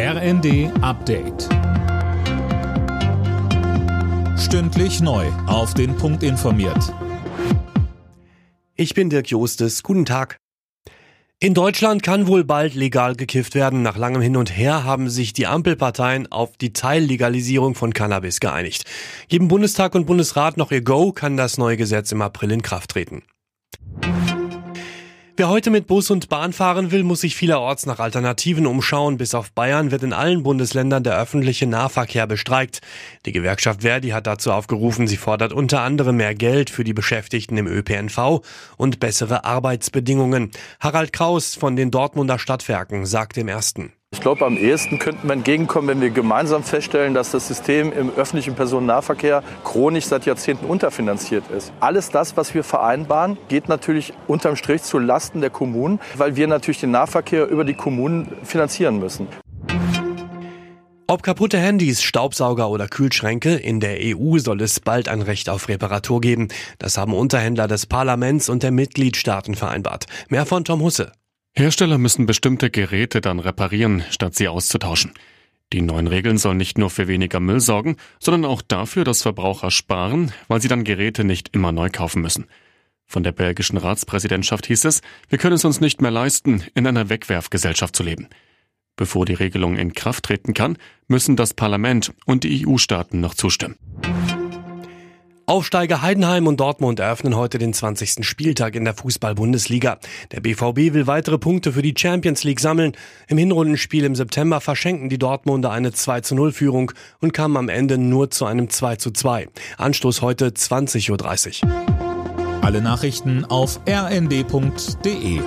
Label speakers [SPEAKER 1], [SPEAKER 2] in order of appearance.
[SPEAKER 1] RND Update. Stündlich neu. Auf den Punkt informiert.
[SPEAKER 2] Ich bin Dirk Jostes. Guten Tag. In Deutschland kann wohl bald legal gekifft werden. Nach langem Hin und Her haben sich die Ampelparteien auf die Teillegalisierung von Cannabis geeinigt. Geben Bundestag und Bundesrat noch ihr Go, kann das neue Gesetz im April in Kraft treten. Wer heute mit Bus und Bahn fahren will, muss sich vielerorts nach Alternativen umschauen. Bis auf Bayern wird in allen Bundesländern der öffentliche Nahverkehr bestreikt. Die Gewerkschaft Verdi hat dazu aufgerufen, sie fordert unter anderem mehr Geld für die Beschäftigten im ÖPNV und bessere Arbeitsbedingungen. Harald Kraus von den Dortmunder Stadtwerken sagt im ersten.
[SPEAKER 3] Ich glaube, am ehesten könnten wir entgegenkommen, wenn wir gemeinsam feststellen, dass das System im öffentlichen Personennahverkehr chronisch seit Jahrzehnten unterfinanziert ist. Alles das, was wir vereinbaren, geht natürlich unterm Strich zu Lasten der Kommunen, weil wir natürlich den Nahverkehr über die Kommunen finanzieren müssen.
[SPEAKER 2] Ob kaputte Handys, Staubsauger oder Kühlschränke, in der EU soll es bald ein Recht auf Reparatur geben. Das haben Unterhändler des Parlaments und der Mitgliedstaaten vereinbart. Mehr von Tom Husse.
[SPEAKER 4] Hersteller müssen bestimmte Geräte dann reparieren, statt sie auszutauschen. Die neuen Regeln sollen nicht nur für weniger Müll sorgen, sondern auch dafür, dass Verbraucher sparen, weil sie dann Geräte nicht immer neu kaufen müssen. Von der belgischen Ratspräsidentschaft hieß es, wir können es uns nicht mehr leisten, in einer Wegwerfgesellschaft zu leben. Bevor die Regelung in Kraft treten kann, müssen das Parlament und die EU-Staaten noch zustimmen.
[SPEAKER 2] Aufsteiger Heidenheim und Dortmund eröffnen heute den 20. Spieltag in der Fußball-Bundesliga. Der BVB will weitere Punkte für die Champions League sammeln. Im Hinrundenspiel im September verschenken die Dortmunder eine 2 zu 0 Führung und kamen am Ende nur zu einem 2 zu 2. Anstoß heute 20.30 Uhr.
[SPEAKER 1] Alle Nachrichten auf rnd.de